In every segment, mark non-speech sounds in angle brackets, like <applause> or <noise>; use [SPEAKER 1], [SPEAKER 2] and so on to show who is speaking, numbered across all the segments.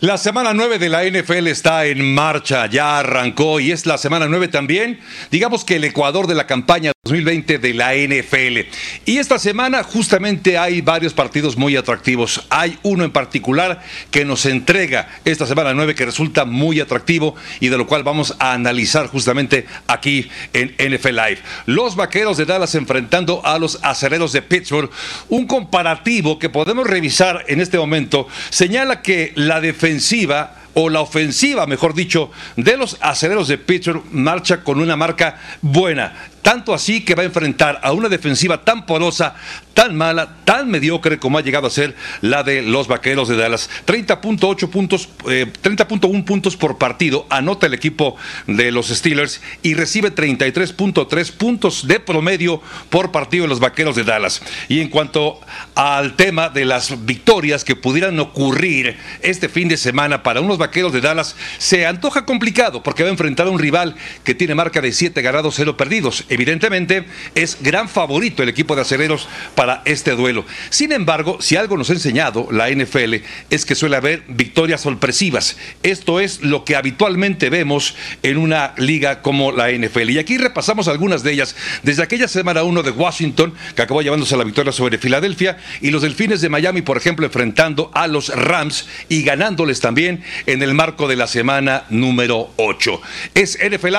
[SPEAKER 1] La semana 9 de la NFL está en marcha, ya arrancó y es la semana 9 también, digamos que el Ecuador de la campaña 2020 de la NFL. Y esta semana justamente hay varios partidos muy atractivos. Hay uno en particular que nos entrega esta semana 9 que resulta muy atractivo y de lo cual vamos a analizar justamente aquí en NFL Live. Los Vaqueros de Dallas enfrentando a los Acereros de Pittsburgh. Un comparativo que podemos revisar en este momento señala que la defensiva o la ofensiva, mejor dicho, de los aceleros de Pittsburgh marcha con una marca buena. Tanto así que va a enfrentar a una defensiva tan porosa, tan mala, tan mediocre como ha llegado a ser la de los Vaqueros de Dallas. 30.8 puntos, 30.1 eh, puntos por partido anota el equipo de los Steelers y recibe 33.3 puntos de promedio por partido de los Vaqueros de Dallas. Y en cuanto al tema de las victorias que pudieran ocurrir este fin de semana para unos Vaqueros de Dallas, se antoja complicado porque va a enfrentar a un rival que tiene marca de 7 ganados, 0 perdidos Evidentemente es gran favorito el equipo de acereros para este duelo. Sin embargo, si algo nos ha enseñado la NFL es que suele haber victorias sorpresivas. Esto es lo que habitualmente vemos en una liga como la NFL. Y aquí repasamos algunas de ellas. Desde aquella semana 1 de Washington, que acabó llevándose la victoria sobre Filadelfia, y los Delfines de Miami, por ejemplo, enfrentando a los Rams y ganándoles también en el marco de la semana número 8. Es NFL.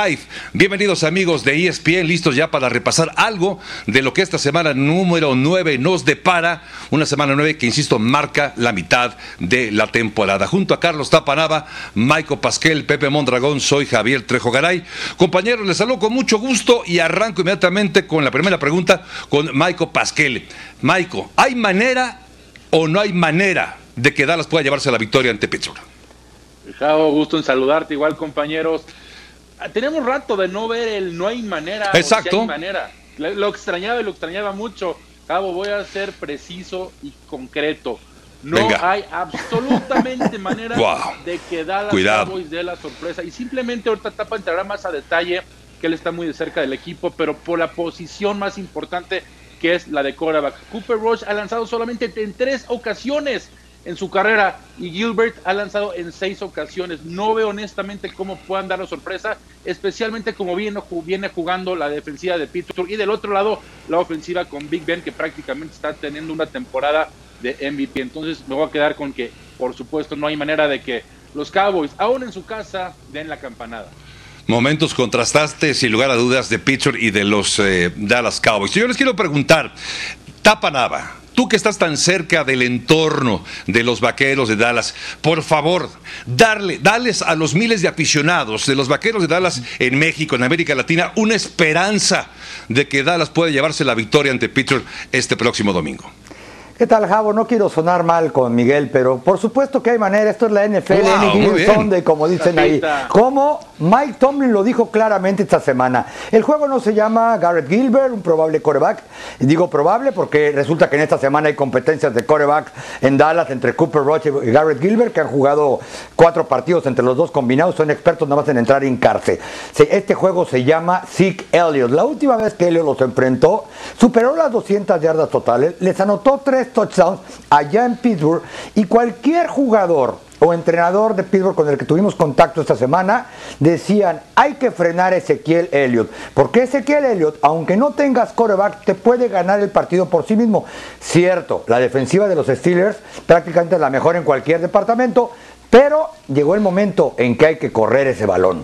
[SPEAKER 1] Bienvenidos amigos de ESPN, listos ya para repasar algo de lo que esta semana número 9 nos depara. Una semana 9 que, insisto, marca la mitad de la temporada. Junto a Carlos Tapanaba, Maico Pasquel, Pepe Mondragón, soy Javier Trejo Garay. Compañeros, les saludo con mucho gusto y arranco inmediatamente con la primera pregunta con Maico Pasquel. Maico, ¿hay manera o no hay manera de que Dallas pueda llevarse la victoria ante Pittsburgh?
[SPEAKER 2] Chao, gusto en saludarte, igual compañeros. Tenemos rato de no ver el no hay manera.
[SPEAKER 1] Exacto.
[SPEAKER 2] manera. Lo extrañaba y lo extrañaba mucho. Cabo, voy a ser preciso y concreto. No hay absolutamente <laughs> manera de que Dallas Cowboys de la sorpresa. Y simplemente ahorita Tapa entrará más a detalle que él está muy de cerca del equipo, pero por la posición más importante que es la de quarterback. Cooper Rush ha lanzado solamente en tres ocasiones en su carrera y Gilbert ha lanzado en seis ocasiones. No veo honestamente cómo puedan dar la sorpresa, especialmente como viene, viene jugando la defensiva de Pittsburgh y del otro lado la ofensiva con Big Ben que prácticamente está teniendo una temporada de MVP. Entonces me voy a quedar con que, por supuesto, no hay manera de que los Cowboys, aún en su casa, den la campanada
[SPEAKER 1] momentos contrastaste sin lugar a dudas de Pittsburgh y de los eh, Dallas Cowboys. Yo les quiero preguntar, Tapa Nava, Tú que estás tan cerca del entorno de los vaqueros de Dallas, por favor, darle, darles a los miles de aficionados de los vaqueros de Dallas en México, en América Latina, una esperanza de que Dallas pueda llevarse la victoria ante Pittsburgh este próximo domingo.
[SPEAKER 3] ¿Qué tal, Javo? No quiero sonar mal con Miguel, pero por supuesto que hay manera. Esto es la NFL, Sunday, como dicen ahí. Como Mike Tomlin lo dijo claramente esta semana. El juego no se llama Garrett Gilbert, un probable coreback. Digo probable porque resulta que en esta semana hay competencias de coreback en Dallas entre Cooper Rush y Garrett Gilbert, que han jugado cuatro partidos entre los dos combinados. Son expertos nada más en entrar en cárcel. Este juego se llama Zeke Elliott. La última vez que Elliott los enfrentó, superó las 200 yardas totales, les anotó tres touchdowns allá en Pittsburgh y cualquier jugador o entrenador de Pittsburgh con el que tuvimos contacto esta semana decían hay que frenar a Ezequiel Elliott porque Ezequiel Elliott aunque no tengas coreback te puede ganar el partido por sí mismo. Cierto la defensiva de los Steelers prácticamente es la mejor en cualquier departamento pero llegó el momento en que hay que correr ese balón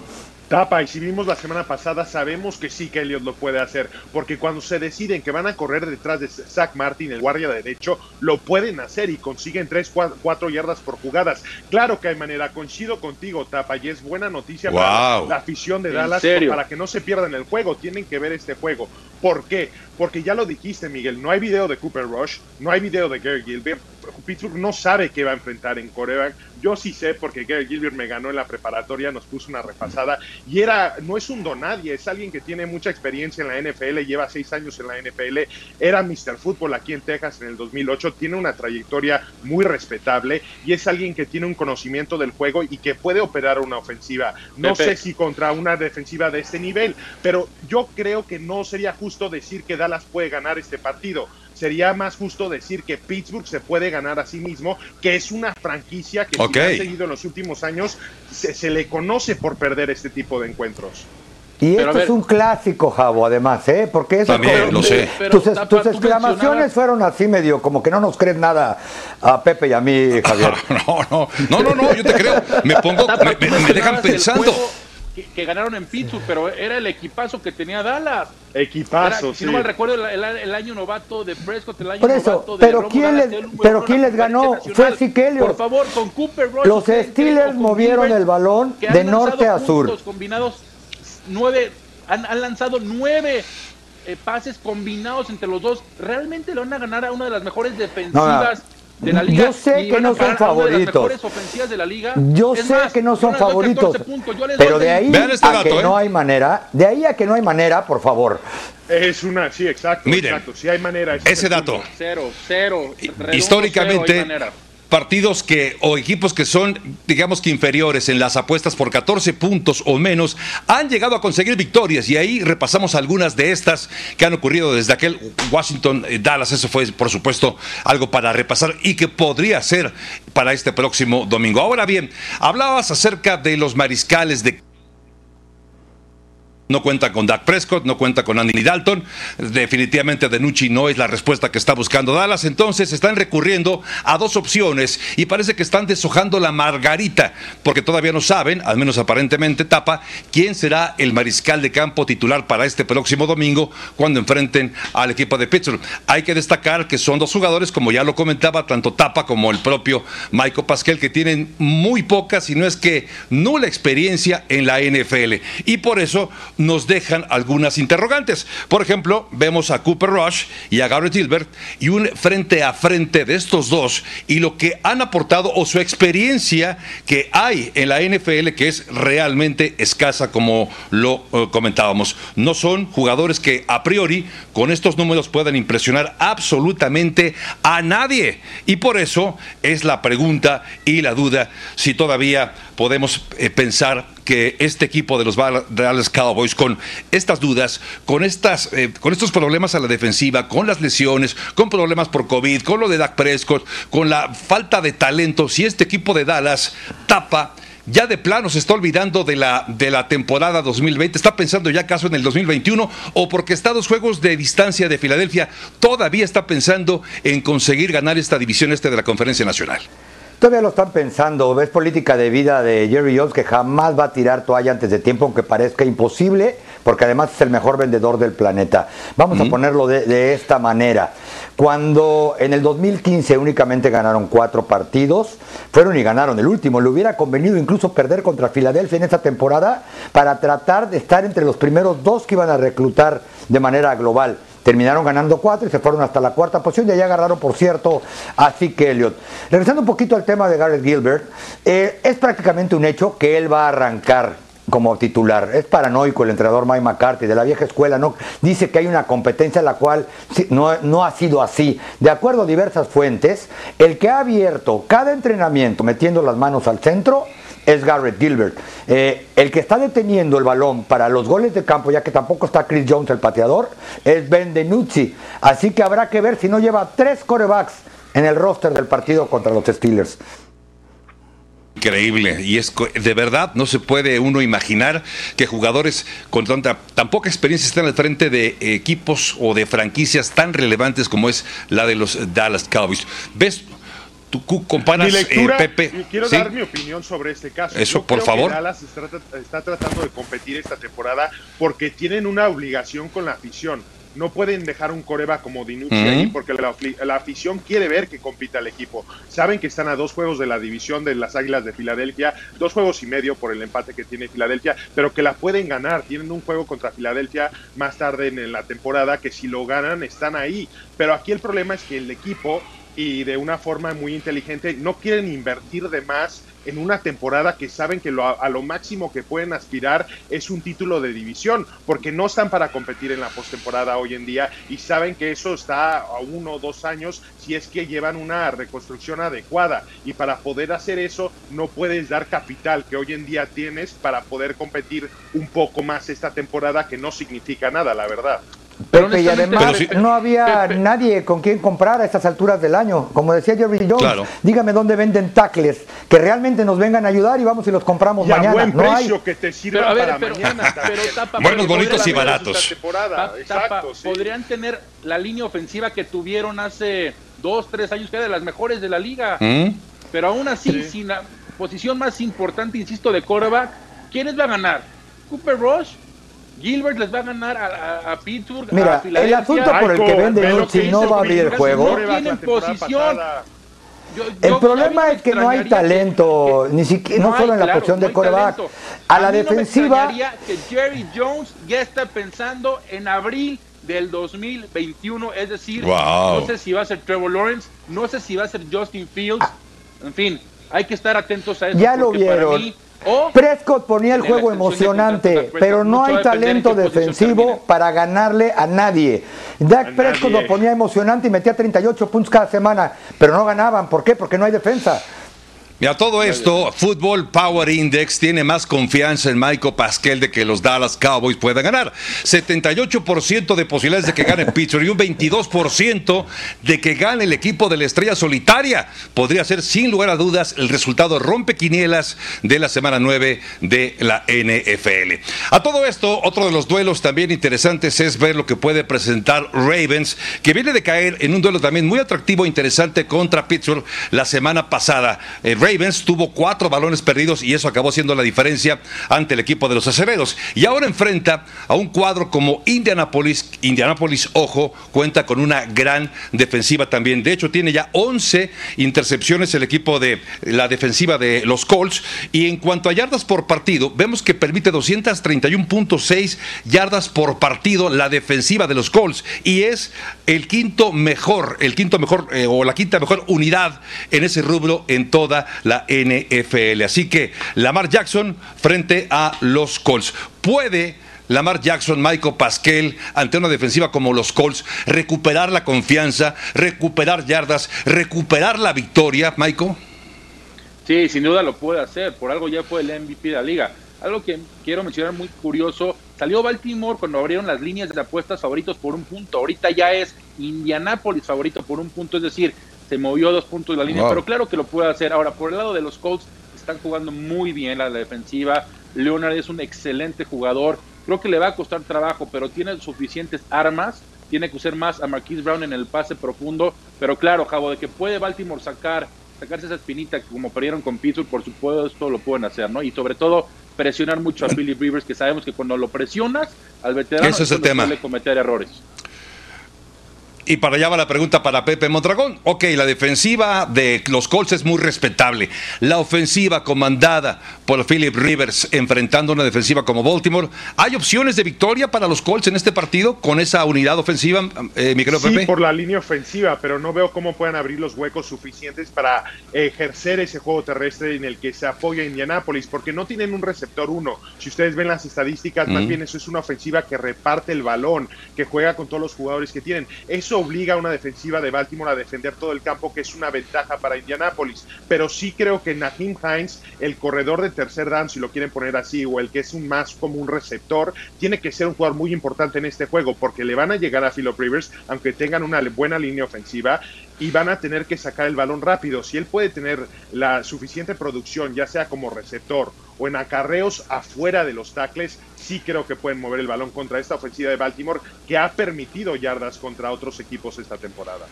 [SPEAKER 4] Tapa, y si vimos la semana pasada, sabemos que sí que Elliot lo puede hacer, porque cuando se deciden que van a correr detrás de Zach Martin, el guardia derecho, lo pueden hacer y consiguen 3, 4 yardas por jugadas. Claro que hay manera, coincido contigo, Tapa, y es buena noticia para la afición de Dallas, para que no se pierdan el juego, tienen que ver este juego. ¿Por qué? Porque ya lo dijiste, Miguel, no hay video de Cooper Rush, no hay video de Gary Gilbert, Pittsburgh no sabe qué va a enfrentar en Corea. Yo sí sé porque Gary Gilbert me ganó en la preparatoria, nos puso una repasada y era, no es un donadie, es alguien que tiene mucha experiencia en la NFL, lleva seis años en la NFL, era Mr. Fútbol aquí en Texas en el 2008, tiene una trayectoria muy respetable y es alguien que tiene un conocimiento del juego y que puede operar una ofensiva. No sé si contra una defensiva de este nivel, pero yo creo que no sería justo decir que Dallas puede ganar este partido sería más justo decir que Pittsburgh se puede ganar a sí mismo, que es una franquicia que si ha seguido en los últimos años, se, le conoce por perder este tipo de encuentros.
[SPEAKER 3] Y esto es un clásico, Javo, además, ¿eh? Porque eso
[SPEAKER 1] También, lo sé.
[SPEAKER 3] tus, exclamaciones fueron así medio, como que no nos crees nada a Pepe y a mí, <laughs> Javier.
[SPEAKER 1] no, no, no, no, no, yo te creo. Me pongo, me dejan pensando
[SPEAKER 2] que, ganaron en Pittsburgh, pero era el equipazo que tenía Dallas.
[SPEAKER 4] Equipazo,
[SPEAKER 2] Si no me recuerdo, el, año novato de Prescott, el año
[SPEAKER 3] novato de pero ¿quién les, pero quién les ganó? Fue Siquelio.
[SPEAKER 2] Por favor, con Cooper
[SPEAKER 3] Los Steelers movieron el balón de norte a sur.
[SPEAKER 2] combinados nueve, han, lanzado nueve eh, pases combinados entre los dos. Realmente le van a ganar a una de las mejores defensivas
[SPEAKER 3] yo sé que no son favoritos. Yo sé que no son favoritos. Pero de ahí este a que no ¿eh? hay manera, de ahí a que no hay manera, por favor.
[SPEAKER 4] Es una, sí, exacto.
[SPEAKER 1] Miren,
[SPEAKER 4] exacto, si hay manera.
[SPEAKER 1] Ese dato.
[SPEAKER 2] Cero, cero.
[SPEAKER 1] Históricamente, partidos que o equipos que son, digamos que inferiores en las apuestas por 14 puntos o menos, han llegado a conseguir victorias y ahí repasamos algunas de estas que han ocurrido desde aquel Washington eh, Dallas. Eso fue, por supuesto, algo para repasar y que podría ser para este próximo domingo. Ahora bien, hablabas acerca de los mariscales de no cuenta con Dak Prescott, no cuenta con Andy Dalton. Definitivamente Denucci no es la respuesta que está buscando Dallas. Entonces están recurriendo a dos opciones y parece que están deshojando la margarita, porque todavía no saben, al menos aparentemente tapa, quién será el mariscal de campo titular para este próximo domingo cuando enfrenten al equipo de Pittsburgh. Hay que destacar que son dos jugadores, como ya lo comentaba, tanto Tapa como el propio Michael Pasquel, que tienen muy poca, si no es que nula experiencia en la NFL. Y por eso nos dejan algunas interrogantes. Por ejemplo, vemos a Cooper Rush y a Garrett Gilbert y un frente a frente de estos dos y lo que han aportado o su experiencia que hay en la NFL que es realmente escasa como lo eh, comentábamos. No son jugadores que a priori con estos números puedan impresionar absolutamente a nadie y por eso es la pregunta y la duda si todavía podemos eh, pensar que este equipo de los Dallas Cowboys, con estas dudas, con, estas, eh, con estos problemas a la defensiva, con las lesiones, con problemas por COVID, con lo de Dak Prescott, con la falta de talento, si este equipo de Dallas tapa ya de plano se está olvidando de la, de la temporada 2020, está pensando ya acaso en el 2021 o porque está dos juegos de distancia de Filadelfia, todavía está pensando en conseguir ganar esta división este de la Conferencia Nacional.
[SPEAKER 3] Todavía lo están pensando. Ves política de vida de Jerry Jones que jamás va a tirar toalla antes de tiempo, aunque parezca imposible, porque además es el mejor vendedor del planeta. Vamos a ponerlo de, esta manera. Cuando en el 2015 únicamente ganaron cuatro partidos, fueron y ganaron el último. Le hubiera convenido incluso perder contra Filadelfia en esta temporada para tratar de estar entre los primeros dos que iban a reclutar de manera global. Terminaron ganando cuatro y se fueron hasta la cuarta posición. Y ahí agarraron, por cierto, a Zeke Elliott. Regresando un poquito al tema de Garrett Gilbert, eh, es prácticamente un hecho que él va a arrancar como titular. Es paranoico el entrenador Mike McCarthy de la vieja escuela. No, dice que hay una competencia en la cual no, no ha sido así. De acuerdo a diversas fuentes, el que ha abierto cada entrenamiento metiendo las manos al centro es Garrett Gilbert. Eh, el que está deteniendo el balón para los goles de campo, ya que tampoco está Chris Jones el pateador, es Ben DiNucci. Así que habrá que ver si no lleva tres corebacks en el roster del partido contra los Steelers.
[SPEAKER 1] Increíble, y es de verdad no se puede uno imaginar que jugadores con tanta tan poca experiencia estén al frente de equipos o de franquicias tan relevantes como es la de los Dallas Cowboys. ¿Ves tú comparas, mi lectura, eh, Pepe.
[SPEAKER 4] Quiero dar mi opinión sobre este caso.
[SPEAKER 1] Eso, por favor.
[SPEAKER 4] Dallas está, tratando de competir esta temporada porque tienen una obligación con la afición. No pueden dejar un coreba como Dinucci ahí porque la, afición quiere ver que compita el equipo. Saben que están a dos juegos de la división de las Águilas de Filadelfia, dos juegos y medio por el empate que tiene Filadelfia, pero que la pueden ganar. Tienen un juego contra Filadelfia más tarde en la temporada que si lo ganan están ahí. Pero aquí el problema es que el equipo y de una forma muy inteligente no quieren invertir de más en una temporada que saben que a lo máximo que pueden aspirar es un título de división, porque no están para competir en la postemporada hoy en día y saben que eso está a uno o dos años si es que llevan una reconstrucción adecuada. Y para poder hacer eso no puedes dar capital que hoy en día tienes para poder competir un poco más esta temporada que no significa nada, la verdad.
[SPEAKER 3] Pepe, y además no había nadie con quien comprar a estas alturas del año. Como decía Jerry Jones, dígame dónde venden tackles que realmente nos vengan a ayudar y vamos y los compramos mañana. A
[SPEAKER 4] buen precio que te sirva para mañana. <laughs>
[SPEAKER 1] Buenos, bonitos y baratos.
[SPEAKER 2] Podrían tener la línea ofensiva que tuvieron hace dos, tres años, que era de las mejores de la liga. ¿Mm? Pero aún así, sin la posición más importante, insisto, de quarterback, ¿quiénes va a ganar? ¿Cooper Rush? Gilbert les va a ganar a, Pittsburgh.
[SPEAKER 3] Mira, el asunto por el que vende si no va a abrir el juego.
[SPEAKER 2] No tienen posición.
[SPEAKER 3] el problema es que no hay talento, ni siquiera, no, solo en la posición de coreback. A, la defensiva.
[SPEAKER 2] No que Jerry Jones ya está pensando en abril del 2021, es decir, no sé si va a ser Trevor Lawrence, no sé si va a ser Justin Fields, en fin, hay que estar atentos a eso.
[SPEAKER 3] Ya lo vieron. Prescott ponía el juego emocionante, pero no hay talento defensivo para ganarle a nadie. Dak Prescott lo ponía emocionante y metía 38 puntos cada semana, pero no ganaban. ¿Por qué? Porque no hay defensa.
[SPEAKER 1] Y a todo esto, Football Power Index tiene más confianza en Michael Pascal de que los Dallas Cowboys puedan ganar. 78% de posibilidades de que gane Pittsburgh y un 22% de que gane el equipo de la estrella solitaria. Podría ser sin lugar a dudas el resultado rompequinielas de la semana 9 de la NFL. A todo esto, otro de los duelos también interesantes es ver lo que puede presentar Ravens, que viene de caer en un duelo también muy atractivo e interesante contra Pittsburgh la semana pasada. Eh, Ravens tuvo cuatro balones perdidos y eso acabó siendo la diferencia ante el equipo de los acereros. Y ahora enfrenta a un cuadro como Indianapolis. Indianapolis, ojo, cuenta con una gran defensiva también. De hecho, tiene ya 11 intercepciones el equipo de la defensiva de los Colts. Y en cuanto a yardas por partido, vemos que permite 231.6 yardas por partido la defensiva de los Colts. Y es el quinto mejor, el quinto mejor eh, o la quinta mejor unidad en ese rubro en toda la NFL. Así que Lamar Jackson frente a los Colts. Puede Lamar Jackson, Michael Pascal, ante una defensiva como los Colts, recuperar la confianza, recuperar yardas, recuperar la victoria, Michael.
[SPEAKER 2] Sí, sin duda lo puede hacer, por algo ya fue el MVP de la liga. Algo que quiero mencionar muy curioso, salió Baltimore cuando abrieron las líneas de apuestas favoritos por un punto, ahorita ya es Indianapolis favorito por un punto, es decir, se movió dos puntos de la línea, pero claro que lo puede hacer. Ahora, por el lado de los Colts, están jugando muy bien la defensiva. Leonard es un excelente jugador. Creo que le va a costar trabajo, pero tiene suficientes armas. Tiene que usar más a Marquise Brown en el pase profundo. Pero claro, Javo, de que puede Baltimore sacar, sacarse esa espinita como perdieron con Pittsburgh, por supuesto lo pueden hacer, ¿no? Y sobre todo presionar mucho a <clears throat> Philip Rivers, que sabemos que cuando lo presionas al veterano,
[SPEAKER 1] Eso es el tema.
[SPEAKER 2] suele cometer errores.
[SPEAKER 1] Y para allá va la pregunta para Pepe Mondragón. Ok, la defensiva de los Colts es muy respetable. La ofensiva comandada por Philip Rivers enfrentando una defensiva como Baltimore. ¿Hay opciones de victoria para los Colts en este partido con esa unidad ofensiva, eh, mi
[SPEAKER 4] sí, por la línea ofensiva, pero no veo cómo puedan abrir los huecos suficientes para ejercer ese juego terrestre en el que se apoya Indianapolis, porque no tienen un receptor uno. Si ustedes ven las estadísticas, más bien eso es una ofensiva que reparte el balón, que juega con todos los jugadores que tienen. Eso obliga a una defensiva de Baltimore a defender todo el campo, que es una ventaja para Indianapolis. Pero sí creo que Naheem Hines, el corredor de tercer down, si lo quieren poner así, o el que es un más como un receptor, tiene que ser un jugador muy importante en este juego, porque le van a llegar a Philip Rivers, aunque tengan una buena línea ofensiva, y van a tener que sacar el balón rápido. Si él puede tener la suficiente producción, ya sea como receptor o en acarreos afuera de los tackles, sí creo que pueden mover el balón contra esta ofensiva de Baltimore que ha permitido yardas contra otros equipos esta temporada.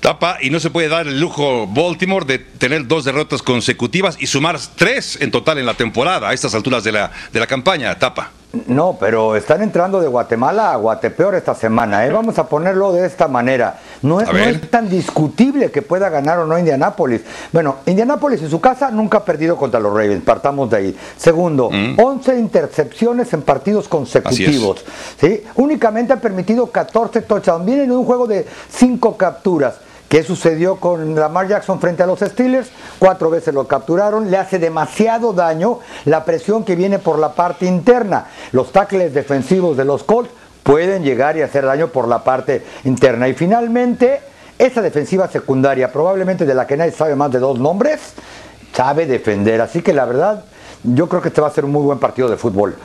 [SPEAKER 1] Tapa, y no se puede dar el lujo Baltimore de tener dos derrotas consecutivas y sumar tres en total en la temporada a estas alturas de la, de la campaña. Tapa.
[SPEAKER 3] No, pero están entrando de Guatemala a Guatepeor esta semana. ¿eh? Vamos a ponerlo de esta manera. No es, no es, tan discutible que pueda ganar o no Indianápolis. Bueno, Indianápolis en su casa nunca ha perdido contra los Ravens. Partamos de ahí. Segundo, 11 mm. intercepciones en partidos consecutivos. ¿sí? Únicamente ha permitido 14 touchdowns. Vienen en un juego de 5 capturas. ¿Qué sucedió con Lamar Jackson frente a los Steelers? Cuatro veces lo capturaron, le hace demasiado daño la presión que viene por la parte interna. Los tackles defensivos de los Colts pueden llegar y hacer daño por la parte interna. Y finalmente, esa defensiva secundaria, probablemente de la que nadie sabe más de dos nombres, sabe defender. Así que la verdad, yo creo que este va a ser un muy buen partido de fútbol.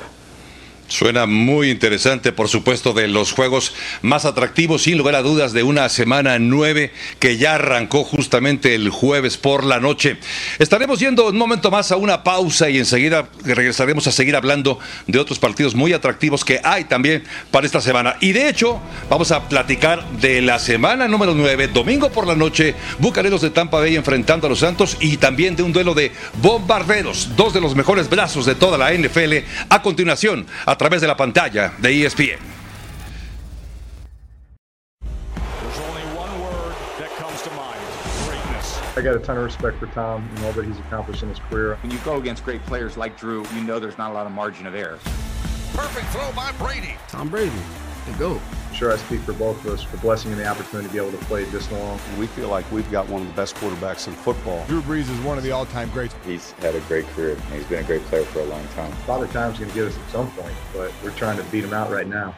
[SPEAKER 1] Suena muy interesante, por supuesto, de los juegos más atractivos, sin lugar a dudas, de una semana nueve que ya arrancó justamente el jueves por la noche. Estaremos yendo un momento más a una pausa y enseguida regresaremos a seguir hablando de otros partidos muy atractivos que hay también para esta semana. Y de hecho, vamos a platicar de la semana número nueve, domingo por la noche, Bucaneros de Tampa Bay enfrentando a los Santos y también de un duelo de bombarderos, dos de los mejores brazos de toda la NFL. A continuación, a través de la pantalla de ESPN.
[SPEAKER 5] I got a ton of respect for Tom and all that he's accomplished in his career.
[SPEAKER 6] When you go against great players like Drew, you know there's not a lot of margin of error.
[SPEAKER 7] Perfect throw by Brady.
[SPEAKER 8] Tom Brady, the GOAT.
[SPEAKER 5] I'm sure I speak for both of us for blessing and the opportunity to be able to play this long.
[SPEAKER 9] We feel like we've got one of the best quarterbacks in football.
[SPEAKER 10] Drew Brees is one of the all-time greats.
[SPEAKER 11] He's had a great career. He's been a great player for a long time.
[SPEAKER 5] Father Time's going to get us at some point, but we're trying to beat him out right now.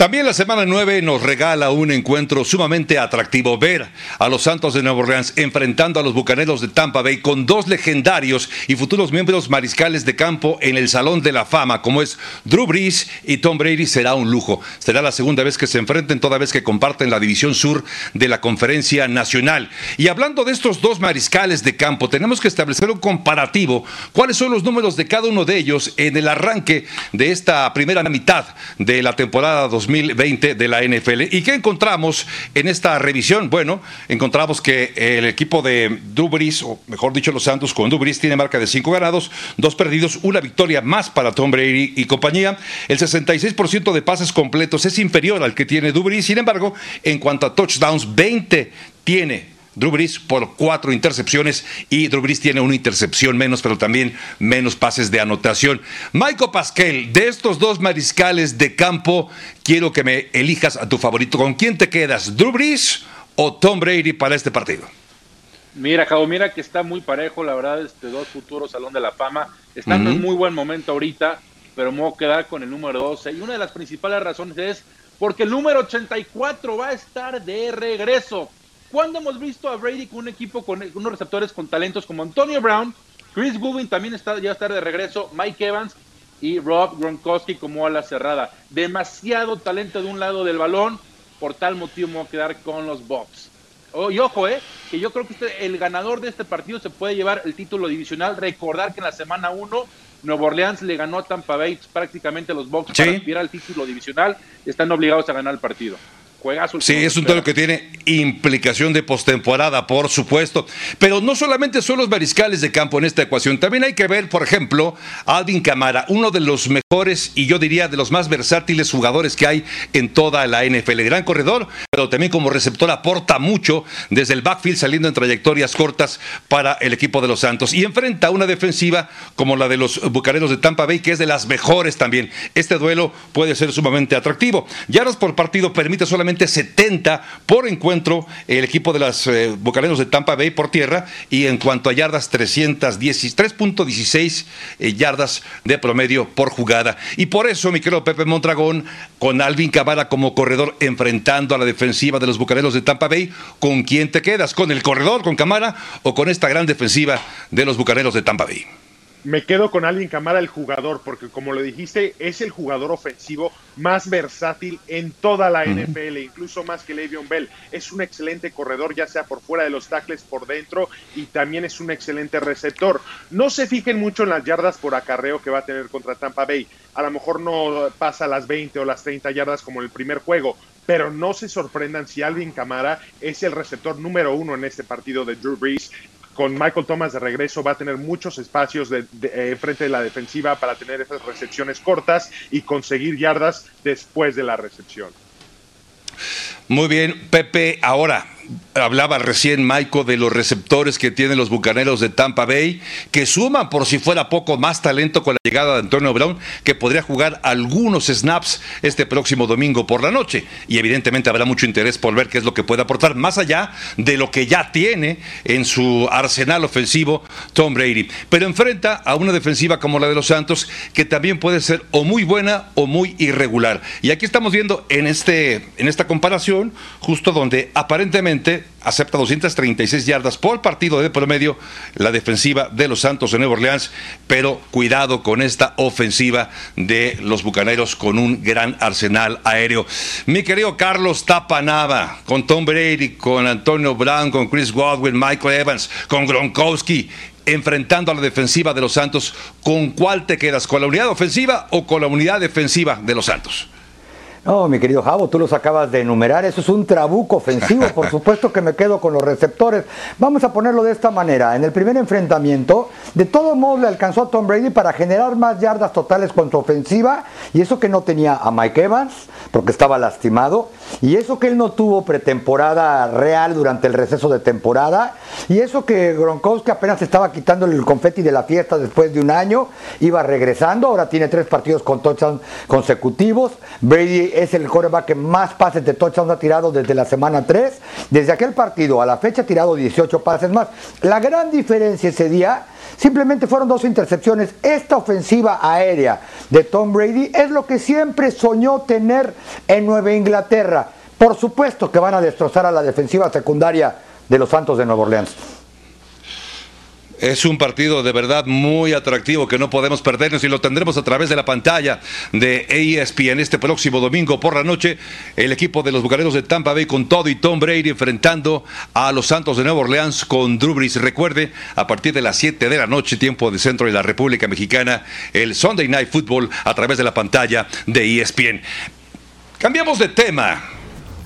[SPEAKER 1] También la semana 9 nos regala un encuentro sumamente atractivo. Ver a los Santos de Nueva Orleans enfrentando a los Bucaneros de Tampa Bay con dos legendarios y futuros miembros mariscales de campo en el Salón de la Fama, como es Drew Brees y Tom Brady, será un lujo. Será la segunda vez que se enfrenten, toda vez que comparten la división sur de la Conferencia Nacional. Y hablando de estos dos mariscales de campo, tenemos que establecer un comparativo. ¿Cuáles son los números de cada uno de ellos en el arranque de esta primera mitad de la temporada 2020? 2020 de la NFL. ¿Y qué encontramos en esta revisión? Bueno, encontramos que el equipo de Dubris, o mejor dicho, los Santos con Dubris, tiene marca de 5 ganados, 2 perdidos, una victoria más para Tom Brady y compañía. El 66% de pases completos es inferior al que tiene Dubris. Sin embargo, en cuanto a touchdowns, 20 tiene Drew Brees por cuatro intercepciones y Drew Brees tiene una intercepción menos, pero también menos pases de anotación. Michael Pascal, de estos dos mariscales de campo, quiero que me elijas a tu favorito. ¿Con quién te quedas, Drew Brees o Tom Brady para este partido?
[SPEAKER 2] Mira, Javo, mira que está muy parejo, la verdad, este dos futuros Salón de la Fama. Están en muy buen momento ahorita, pero me voy a quedar con el número 12. Y una de las principales razones es porque el número 84 va a estar de regreso. ¿Cuándo hemos visto a Brady con un equipo con unos receptores con talentos como Antonio Brown, Chris Goodwin también está, ya está de regreso, Mike Evans y Rob Gronkowski como a la cerrada? Demasiado talento de un lado del balón, por tal motivo me voy a quedar con los Bucks. Oh, y ojo, eh, que yo creo que este, el ganador de este partido se puede llevar el título divisional. Recordar que en la semana 1 Nuevo Orleans le ganó a Tampa Bay prácticamente los Bucks para aspirar al título divisional. Están obligados a ganar el partido.
[SPEAKER 1] Sí, es un duelo que tiene implicación de postemporada, por supuesto. Pero no solamente son los mariscales de campo en esta ecuación, también hay que ver, por ejemplo, Alvin Camara, uno de los mejores y yo diría de los más versátiles jugadores que hay en toda la NFL. Gran corredor, pero también como receptor aporta mucho desde el backfield saliendo en trayectorias cortas para el equipo de los Santos. Y enfrenta una defensiva como la de los Bucaneros de Tampa Bay, que es de las mejores también. Este duelo puede ser sumamente atractivo. Yardas por partido permite solamente 70 por encuentro el equipo de las eh, de Tampa Bay por tierra y en cuanto a yardas 3.16 eh, yardas de promedio por jugada. Y por eso, mi querido Pepe Mondragón, con Alvin Cabara como corredor enfrentando a la defensiva de los Bucaneros de Tampa Bay, ¿con quién te quedas? ¿Con el corredor, con Camara o con esta gran defensiva de los Bucaneros de Tampa Bay?
[SPEAKER 4] Me quedo con Alvin Camara, el jugador, porque como lo dijiste, es el jugador ofensivo más versátil en toda la NFL, incluso más que Le'Veon Bell. Es un excelente corredor, ya sea por fuera de los tackles, por dentro, y también es un excelente receptor. No se fijen mucho en las yardas por acarreo que va a tener contra Tampa Bay. A lo mejor no pasa las 20 o las 30 yardas como en el primer juego, pero no se sorprendan si Alvin Camara es el receptor número uno en este partido de Drew Brees con Michael Thomas de regreso va a tener muchos espacios de, eh, frente de la defensiva para tener esas recepciones cortas y conseguir yardas después de la recepción.
[SPEAKER 1] Muy bien, Pepe, ahora hablaba recién Michael de los receptores que tienen los bucaneros de Tampa Bay, que suman por si fuera poco más talento con la llegada de Antonio Brown, que podría jugar algunos snaps este próximo domingo por la noche. Y evidentemente habrá mucho interés por ver qué es lo que puede aportar, más allá de lo que ya tiene en su arsenal ofensivo Tom Brady. Pero enfrenta a una defensiva como la de los Santos, que también puede ser o muy buena o muy irregular. Y aquí estamos viendo en, este, en esta comparación, justo donde aparentemente Acepta 236 yardas por partido de promedio la defensiva de los Santos de Nueva Orleans, pero cuidado con esta ofensiva de los Bucaneros con un gran arsenal aéreo. Mi querido Carlos Tapanava, con Tom Brady, con Antonio Brown, con Chris Godwin, Michael Evans, con Gronkowski, enfrentando a la defensiva de los Santos, ¿con cuál te quedas? ¿Con la unidad ofensiva o con la unidad defensiva de los Santos?
[SPEAKER 3] No, mi querido Javo, tú los acabas de enumerar. Eso es un trabuco ofensivo. Por <laughs> supuesto que me quedo con los receptores. Vamos a ponerlo de esta manera. En el primer enfrentamiento, de todos modos le alcanzó a Tom Brady para generar más yardas totales con su ofensiva. Y eso que no tenía a Mike Evans, porque estaba lastimado. Y eso que él no tuvo pretemporada real durante el receso de temporada. Y eso que Gronkowski apenas estaba quitando el confeti de la fiesta después de un año. Iba regresando. Ahora tiene tres partidos con touchdown consecutivos. Brady es el coreback que más pases de touchdown ha tirado desde la semana 3. Desde aquel partido a la fecha ha tirado 18 pases más. La gran diferencia ese día simplemente fueron dos intercepciones. Esta ofensiva aérea de Tom Brady es lo que siempre soñó tener en Nueva Inglaterra. Por supuesto que van a destrozar a la defensiva secundaria de los Santos de Nueva Orleans.
[SPEAKER 1] Es un partido de verdad muy atractivo que no podemos perdernos y lo tendremos a través de la pantalla de ESPN este próximo domingo por la noche. El equipo de los Bucaneros de Tampa Bay con todo y Tom Brady enfrentando a los Santos de Nueva Orleans con Drew Brees. Recuerde, a partir de las 7 de la noche, tiempo de centro de la República Mexicana, el Sunday Night Football a través de la pantalla de ESPN. Cambiamos de tema.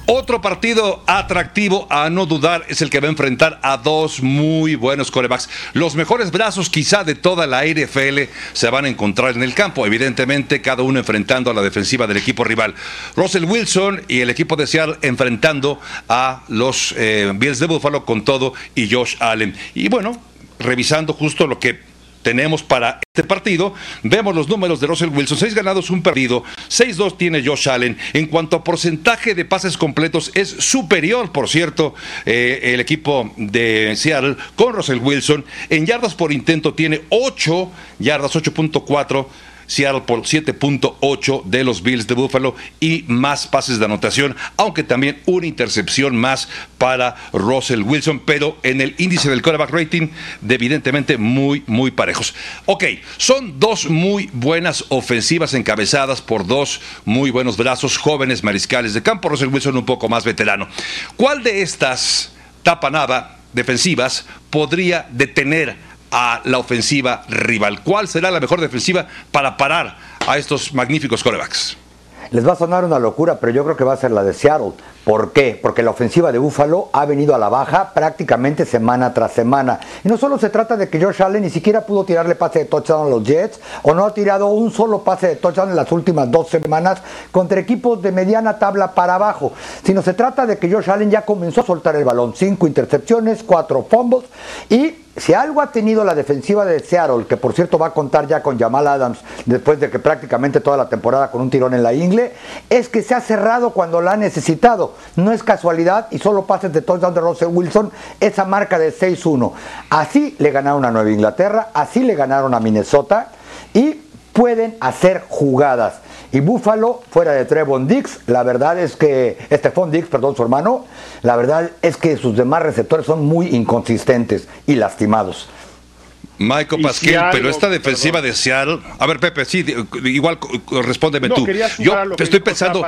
[SPEAKER 1] Otro partido atractivo a no dudar es el que va a enfrentar a dos muy buenos corebacks. Los mejores brazos quizá de toda la NFL se van a encontrar en el campo, evidentemente cada uno enfrentando a la defensiva del equipo rival. Russell Wilson y el equipo de Seattle enfrentando a los eh, Bills de Buffalo con todo y Josh Allen. Y bueno, revisando justo lo que tenemos para este partido, vemos los números de Russell Wilson, seis ganados, un perdido, 6-2 tiene Josh Allen. En cuanto a porcentaje de pases completos, es superior, por cierto, eh, el equipo de Seattle con Russell Wilson. En yardas por intento tiene 8 yardas, 8.4 Seattle por 7.8 de los Bills de Buffalo y más pases de anotación, aunque también una intercepción más para Russell Wilson, pero en el índice del quarterback rating, de evidentemente muy, muy parejos. Ok, son dos muy buenas ofensivas encabezadas por dos muy buenos brazos, jóvenes mariscales de campo, Russell Wilson un poco más veterano. ¿Cuál de estas tapanaba defensivas podría detener a la ofensiva rival. ¿Cuál será la mejor defensiva para parar a estos magníficos corebacks?
[SPEAKER 3] Les va a sonar una locura, pero yo creo que va a ser la de Seattle. ¿Por qué? Porque la ofensiva de Buffalo ha venido a la baja prácticamente semana tras semana. Y no solo se trata de que Josh Allen ni siquiera pudo tirarle pase de touchdown a los Jets o no ha tirado un solo pase de touchdown en las últimas dos semanas contra equipos de mediana tabla para abajo, sino se trata de que Josh Allen ya comenzó a soltar el balón. Cinco intercepciones, cuatro fumbles y si algo ha tenido la defensiva de Seattle, que por cierto va a contar ya con Jamal Adams después de que prácticamente toda la temporada con un tirón en la ingle, es que se ha cerrado cuando la ha necesitado. No es casualidad y solo pases de touchdown de Russell Wilson esa marca de 6-1. Así le ganaron a Nueva Inglaterra, así le ganaron a Minnesota y pueden hacer jugadas. Y Buffalo, fuera de Trevon Dix, la verdad es que, Stephon Dix, perdón, su hermano, la verdad es que sus demás receptores son muy inconsistentes y lastimados.
[SPEAKER 1] Michael Pasquel, pero esta defensiva de Seattle. A ver, Pepe, sí, igual respóndeme tú. Yo te estoy pensando.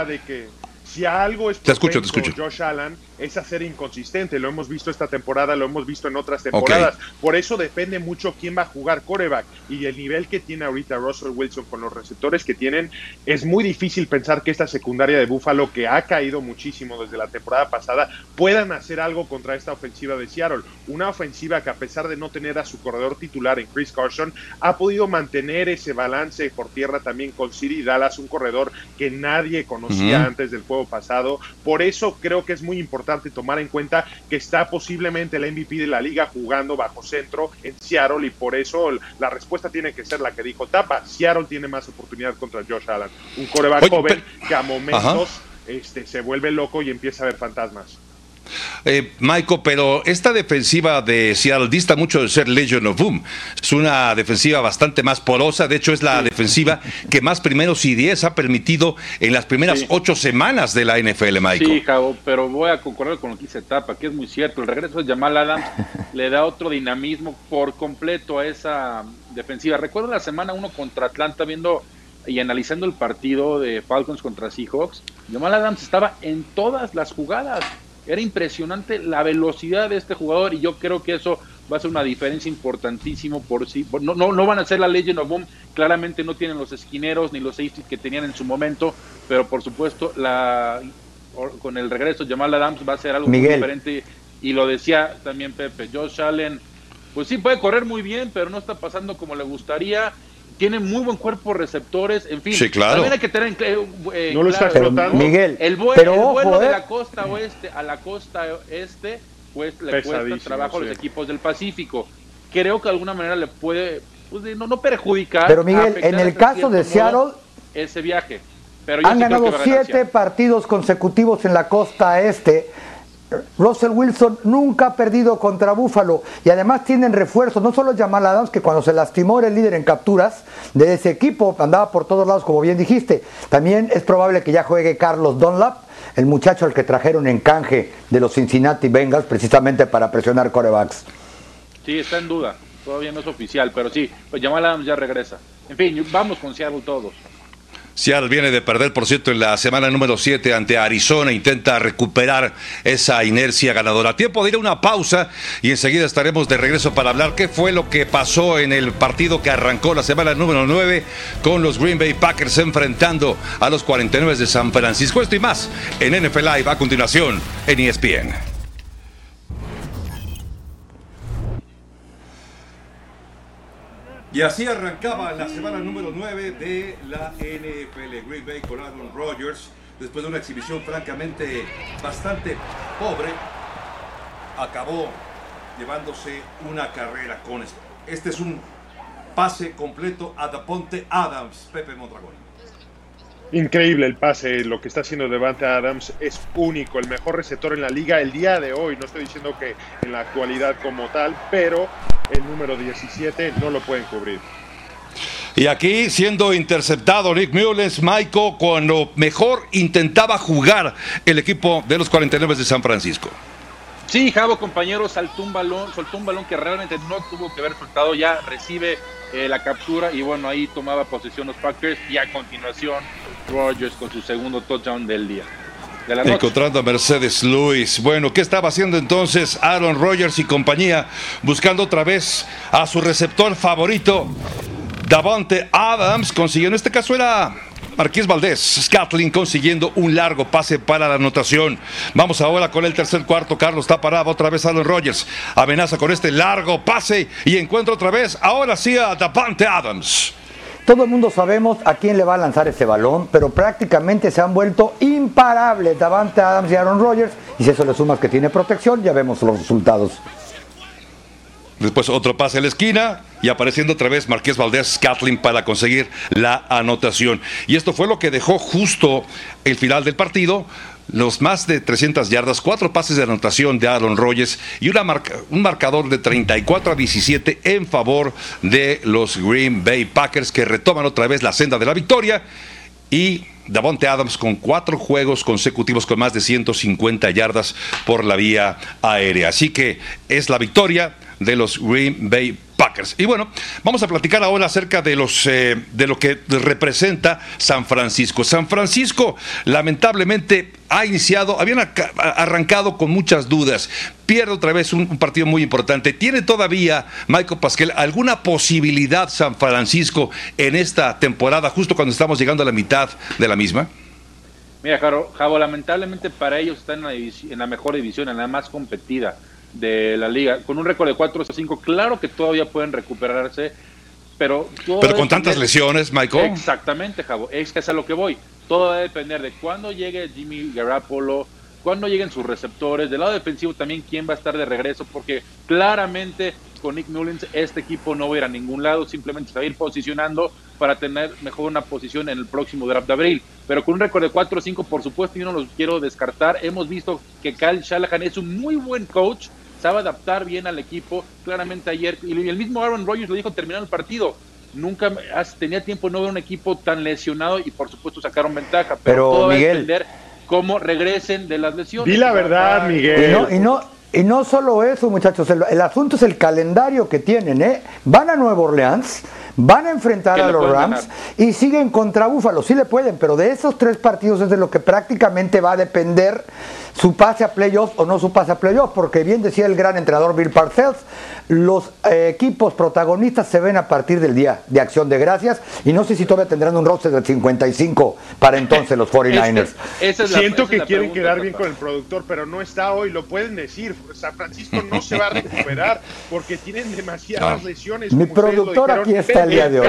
[SPEAKER 4] Si algo es
[SPEAKER 1] te escucho, te escucho.
[SPEAKER 4] Josh Allen es hacer inconsistente. Lo hemos visto esta temporada, lo hemos visto en otras temporadas. Por eso depende mucho quién va a jugar coreback. Y el nivel que tiene ahorita Russell Wilson con los receptores que tienen, es muy difícil pensar que esta secundaria de Buffalo, que ha caído muchísimo desde la temporada pasada, puedan hacer algo contra esta ofensiva de Seattle. Una ofensiva que a pesar de no tener a su corredor titular en Chris Carson, ha podido mantener ese balance por tierra también con Siri Dallas, un corredor que nadie conocía antes del juego pasado. Por eso creo que es muy importante tomar en cuenta que está posiblemente el MVP de la liga jugando bajo centro en Seattle y por eso la respuesta tiene que ser la que dijo Tapa. Seattle tiene más oportunidad contra Josh Allen, un coreback joven que a momentos este, se vuelve loco y empieza a ver fantasmas.
[SPEAKER 1] Eh, Michael, pero esta defensiva de Seattle dista mucho de ser Legion of Boom. Es una defensiva bastante más porosa. De hecho, es la defensiva que más primeros y diez ha permitido en las primeras ocho semanas de la NFL, Michael.
[SPEAKER 2] Sí, Javo, pero voy a concordar con lo que dice Tapa, que es muy cierto. El regreso de Jamal Adams <laughs> le da otro dinamismo por completo a esa defensiva. Recuerdo la semana uno contra Atlanta viendo y analizando el partido de Falcons contra Seahawks, Jamal Adams estaba en todas las jugadas. Era impresionante la velocidad de este jugador y yo creo que eso va a ser una diferencia importantísimo por sí. no, no, no van a ser la Legend of Boom, claramente no tienen los esquineros ni los safeties que tenían en su momento, pero por supuesto la con el regreso de Jamal Adams va a ser algo muy diferente y lo decía también Pepe, Josh Allen, pues sí puede correr muy bien, pero no está pasando como le gustaría tiene muy buen cuerpo receptores, en fin.
[SPEAKER 1] Sí, claro. También
[SPEAKER 2] hay que tener
[SPEAKER 4] eh, no lo está explotando.
[SPEAKER 3] Miguel,
[SPEAKER 2] el, vuelo, de ¿eh? la costa oeste a la costa este pues le cuesta trabajo a los equipos del Pacífico. Creo que de alguna manera le puede pues, no, no perjudicar.
[SPEAKER 3] Pero Miguel, en el caso de Seattle
[SPEAKER 2] ese viaje.
[SPEAKER 3] Pero han ganado siete partidos consecutivos en la costa este Russell Wilson nunca ha perdido contra Buffalo y además tienen refuerzos, no solo Jamal Adams, que cuando se lastimó era el líder en capturas de ese equipo, andaba por todos lados, como bien dijiste. También es probable que ya juegue Carlos Dunlap, el muchacho al que trajeron en canje de los Cincinnati Bengals, precisamente para presionar corebacks.
[SPEAKER 2] Sí, está en duda, todavía no es oficial, pero sí, pues Jamal Adams ya regresa. En fin, vamos con Seattle todos.
[SPEAKER 1] Seattle viene de perder, por cierto, en la semana número 7 ante Arizona. Intenta recuperar esa inercia ganadora. Tiempo de ir a una pausa y enseguida estaremos de regreso para hablar qué fue lo que pasó en el partido que arrancó la semana número 9 con los Green Bay Packers enfrentando a los 49 de San Francisco. Esto y más en NFL Live a continuación en ESPN. Y así arrancaba la semana número 9 de la NFL. Green Bay con Aaron Rodgers, después de una exhibición francamente bastante pobre, acabó llevándose una carrera con esto. Este es un pase completo a Daponte Adams, Pepe Mondragón.
[SPEAKER 4] Increíble el pase, lo que está haciendo Devante Adams es único, el mejor receptor en la liga el día de hoy. No estoy diciendo que en la actualidad como tal, pero el número 17 no lo pueden cubrir.
[SPEAKER 1] Y aquí siendo interceptado Nick Mullens, Michael, cuando mejor intentaba jugar el equipo de los 49 de San Francisco.
[SPEAKER 2] Sí, Javo, compañero, saltó un balón, soltó un balón que realmente no tuvo que haber soltado, ya recibe eh, la captura y bueno, ahí tomaba posesión los Packers y a continuación Rogers con su segundo touchdown del día.
[SPEAKER 1] Encontrando a Mercedes Luis. Bueno, ¿qué estaba haciendo entonces Aaron Rodgers y compañía? Buscando otra vez a su receptor favorito, Davante Adams. Consiguió, en este caso era Marqués Valdés, Scatling consiguiendo un largo pase para la anotación. Vamos ahora con el tercer cuarto. Carlos está parado otra vez Aaron Rodgers. Amenaza con este largo pase y encuentra otra vez, ahora sí a Davante Adams.
[SPEAKER 3] Todo el mundo sabemos a quién le va a lanzar ese balón, pero prácticamente se han vuelto imparables Davante Adams y Aaron Rodgers. Y si eso le sumas que tiene protección, ya vemos los resultados.
[SPEAKER 1] Después otro pase a la esquina y apareciendo otra vez Marqués Valdés Catlin para conseguir la anotación. Y esto fue lo que dejó justo el final del partido los más de 300 yardas, cuatro pases de anotación de Aaron Rodgers y una un marcador de 34 a 17 en favor de los Green Bay Packers que retoman otra vez la senda de la victoria y Davonte Adams con cuatro juegos consecutivos con más de 150 yardas por la vía aérea. Así que es la victoria de los Green Bay Packers. Y bueno, vamos a platicar ahora acerca de los eh, de lo que representa San Francisco. San Francisco, lamentablemente, ha iniciado, habían arrancado con muchas dudas. Pierde otra vez un, partido muy importante. ¿Tiene todavía, Michael Pascal, alguna posibilidad San Francisco en esta temporada, justo cuando estamos llegando a la mitad de la misma?
[SPEAKER 2] Mira, Javo, lamentablemente para ellos están en en la mejor división, en la más competida de la liga, con un récord de 4 5, claro que todavía pueden recuperarse, pero...
[SPEAKER 1] pero con tantas lesiones, Michael.
[SPEAKER 2] Exactamente, Javo, es que es a lo que voy. Todo va a depender de cuándo llegue Jimmy Garoppolo, cuándo lleguen sus receptores, del lado defensivo también quién va a estar de regreso, porque claramente con Nick Mullins este equipo no va a ir a ningún lado, simplemente se va a ir posicionando para tener mejor una posición en el próximo draft de abril. pero con un récord de 4-5, por supuesto, yo no los quiero descartar. Hemos visto que Kyle Shanahan es un muy buen coach, sabe adaptar bien al equipo. Claramente ayer, y el mismo Aaron Rodgers lo dijo terminando el partido, nunca tenía tiempo no ver un equipo tan lesionado y por supuesto sacaron ventaja, pero, todo Miguel, depender cómo regresen de las lesiones.
[SPEAKER 4] Di la verdad, Miguel.
[SPEAKER 3] Y no, y no, solo eso, muchachos, el, el, asunto es el calendario que tienen, ¿eh? Van a Nueva Orleans, van a enfrentar a los Rams y siguen contra Búfalo, sí le pueden, pero de esos tres partidos es de lo que prácticamente va a depender su pase a playoffs o no su pase a playoffs, porque bien decía el gran entrenador Bill Parcells, los eh, equipos protagonistas se ven a partir del día de acción de gracias y no sé si todavía tendrán un roster de 55 para entonces los <laughs> 49ers.
[SPEAKER 4] Siento que quieren quedar bien con el productor, pero no está hoy, lo pueden decir. San Francisco no se va a recuperar porque tienen demasiadas lesiones.
[SPEAKER 3] Mi productor aquí está el día de hoy.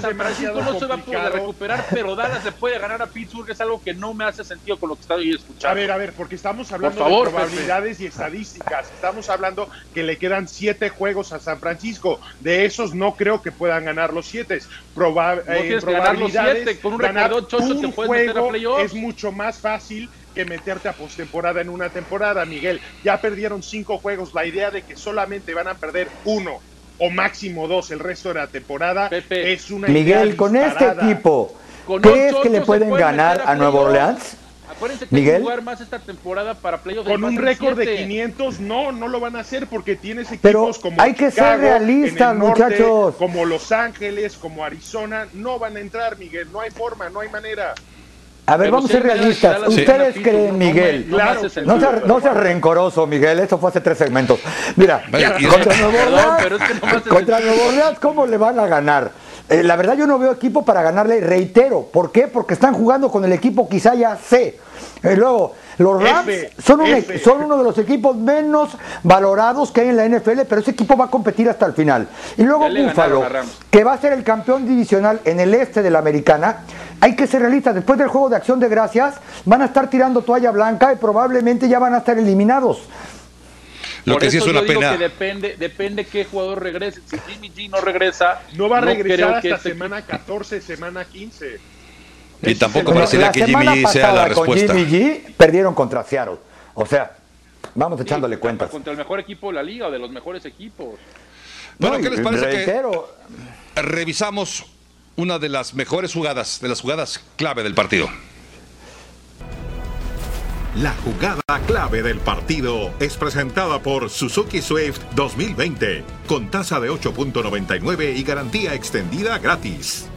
[SPEAKER 2] San Francisco no se va a poder recuperar, pero Dallas se puede ganar a Pittsburgh, es algo que no me hace sentido con lo que estoy escuchando.
[SPEAKER 4] A ver, a ver, porque estamos hablando de probabilidades y estadísticas. Estamos hablando que le quedan siete juegos a San Francisco. De esos no creo que puedan ganar los siete. Proba no eh, probabilidades
[SPEAKER 2] Con un ganar un juego
[SPEAKER 4] es mucho más fácil que meterte a postemporada en una temporada, Miguel. Ya perdieron cinco juegos. La idea de que solamente van a perder uno o máximo dos el resto de la temporada es una
[SPEAKER 3] Miguel, con este equipo, ¿crees que le pueden ganar a Nueva Orleans?
[SPEAKER 2] Acuérdense que Miguel. jugar más esta temporada para playoffs.
[SPEAKER 4] Con un récord de 500, no, no lo van a hacer porque tienes equipos Pero como
[SPEAKER 3] hay que ser realistas, muchachos.
[SPEAKER 4] Como Los Ángeles, como Arizona, no van a entrar, Miguel. No hay forma, no hay manera.
[SPEAKER 3] A ver, vamos a ser realistas. ¿Ustedes creen, Miguel? No, claro, no, seas rencoroso, Miguel. Eso fue hace tres segmentos. Mira, contra Nuevo Orleans, contra Nuevo Orleans, ¿cómo le van a ganar? Eh, la verdad yo no veo equipo para ganarle, reitero. ¿Por qué? Porque están jugando con el equipo quizá ya sé. Y eh, luego, los Rams son, son uno de los equipos menos valorados que hay en la NFL, pero ese equipo va a competir hasta el final. Y luego Buffalo, que va a ser el campeón divisional en el este de la americana. Hay que ser realistas, después del juego de acción de gracias van a estar tirando toalla blanca y probablemente ya van a estar eliminados.
[SPEAKER 1] Lo que sí es una pena.
[SPEAKER 2] depende, depende qué jugador regrese. Si Jimmy G no regresa,
[SPEAKER 4] no va a regresar hasta este semana 14, semana 15.
[SPEAKER 1] Y tampoco parecería que Jimmy G sea la respuesta.
[SPEAKER 3] Con Jimmy G perdieron contra Seattle. O sea, vamos echándole cuentas.
[SPEAKER 2] Contra el mejor equipo de la liga o de los mejores equipos.
[SPEAKER 1] Bueno, ¿qué les parece que revisamos una de las mejores jugadas, de las jugadas clave del partido?
[SPEAKER 8] La jugada clave del partido es presentada por Suzuki Swift 2020, con tasa de 8.99 y garantía extendida gratis.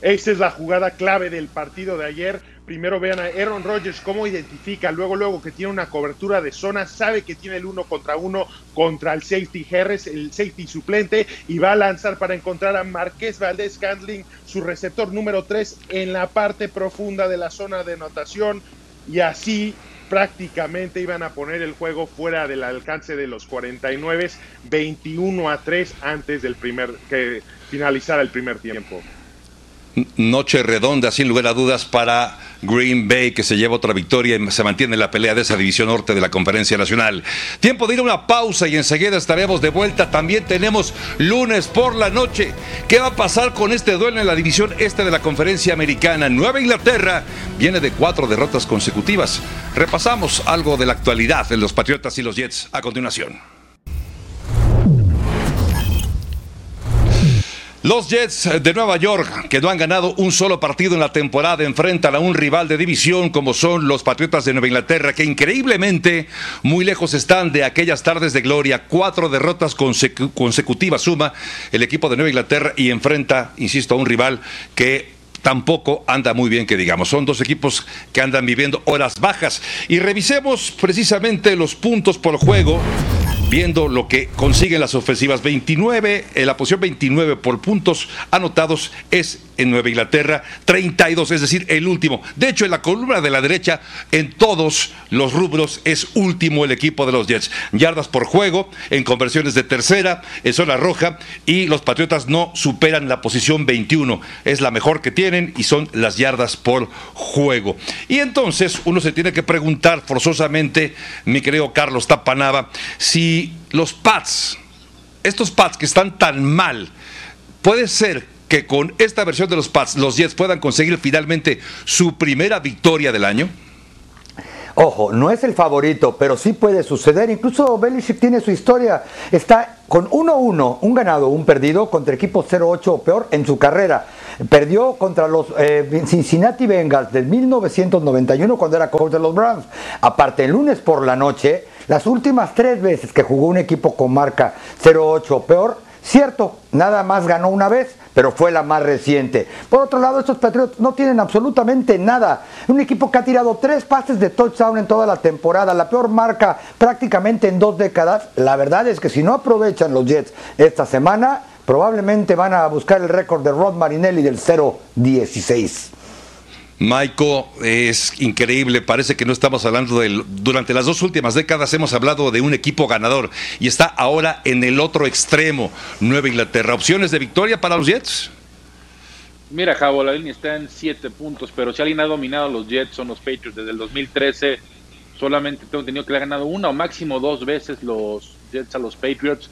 [SPEAKER 4] Esa es la jugada clave del partido de ayer Primero vean a Aaron Rodgers cómo identifica, luego luego que tiene una cobertura de zona, sabe que tiene el uno contra uno contra el safety Harris, el safety suplente, y va a lanzar para encontrar a Marqués Valdés Candling, su receptor número 3, en la parte profunda de la zona de anotación, y así prácticamente iban a poner el juego fuera del alcance de los 49, 21 a 3 antes del primer que finalizara el primer tiempo
[SPEAKER 1] noche redonda, sin lugar a dudas, para Green Bay, que se lleva otra victoria y se mantiene en la pelea de esa división norte de la Conferencia Nacional. Tiempo de ir a una pausa y enseguida estaremos de vuelta. También tenemos lunes por la noche. ¿Qué va a pasar con este duelo en la división este de la Conferencia Americana? Nueva Inglaterra viene de cuatro derrotas consecutivas. Repasamos algo de la actualidad de los Patriotas y los Jets a continuación. Los Jets de Nueva York, que no han ganado un solo partido en la temporada, enfrentan a un rival de división como son los Patriotas de Nueva Inglaterra, que increíblemente muy lejos están de aquellas tardes de gloria. Cuatro derrotas consecutivas suma el equipo de Nueva Inglaterra y enfrenta, insisto, a un rival que tampoco anda muy bien que digamos. Son dos equipos que andan viviendo horas bajas. Y revisemos precisamente los puntos por juego viendo lo que consiguen las ofensivas. 29, en la posición 29 por puntos anotados es en Nueva Inglaterra, 32, es decir, el último. De hecho, en la columna de la derecha, en todos los rubros, es último el equipo de los Jets. Yardas por juego, en conversiones de tercera, en zona roja, y los Patriotas no superan la posición 21. Es la mejor que tienen y son las yardas por juego. Y entonces uno se tiene que preguntar forzosamente, mi querido Carlos Tapanava, si Los Pats, estos Pats que están tan mal, puede ser que con esta versión de los Pats los Jets puedan conseguir finalmente su primera victoria del año.
[SPEAKER 3] Ojo, no es el favorito, pero sí puede suceder. Incluso Belichick tiene su historia. Está con 1-1, un ganado, un perdido contra equipos 0-8 o peor en su carrera. Perdió contra los eh, Cincinnati Bengals del 1991 cuando era coach de los Browns. Aparte, el lunes por la noche, las últimas tres veces que jugó un equipo con marca 0-8 o peor, cierto, nada más ganó una vez pero fue la más reciente. Por otro lado, estos Patriots no tienen absolutamente nada. Un equipo que ha tirado tres pases de touchdown en toda la temporada, la peor marca prácticamente en dos décadas. La verdad es que si no aprovechan los Jets esta semana, probablemente van a buscar el récord de Rod Marinelli del 0-16.
[SPEAKER 1] Michael, es increíble, parece que no estamos hablando del... Durante las dos últimas décadas hemos hablado de un equipo ganador y está ahora en el otro extremo, Nueva Inglaterra. ¿Opciones de victoria para los Jets?
[SPEAKER 2] Mira, Javo, la línea está en siete puntos, pero si alguien ha dominado los Jets son los Patriots. Desde el 2013 solamente tengo entendido que le ha ganado una o máximo dos veces los Jets a los Patriots.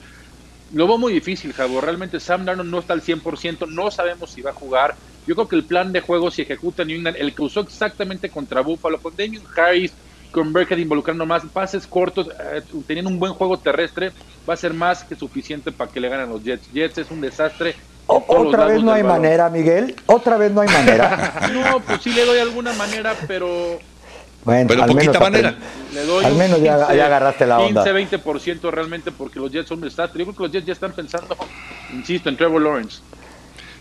[SPEAKER 2] Lo veo muy difícil, Javo. Realmente Sam Darnold no está al 100%, no sabemos si va a jugar yo creo que el plan de juego, si ejecuta New England, el que usó exactamente contra Buffalo, con Damien Harris, con Burkhead involucrando más, pases cortos, eh, teniendo un buen juego terrestre, va a ser más que suficiente para que le ganen los Jets. Jets es un desastre.
[SPEAKER 3] Otra vez no hay manera, Miguel. Otra vez no hay manera. <laughs>
[SPEAKER 2] no, pues sí le doy alguna manera, pero
[SPEAKER 1] bueno, pero poquita manera.
[SPEAKER 3] Le doy al menos ya, agarraste la onda.
[SPEAKER 2] 15, 20% realmente porque los Jets son un desastre. Yo creo que los Jets ya están pensando, insisto, en Trevor Lawrence.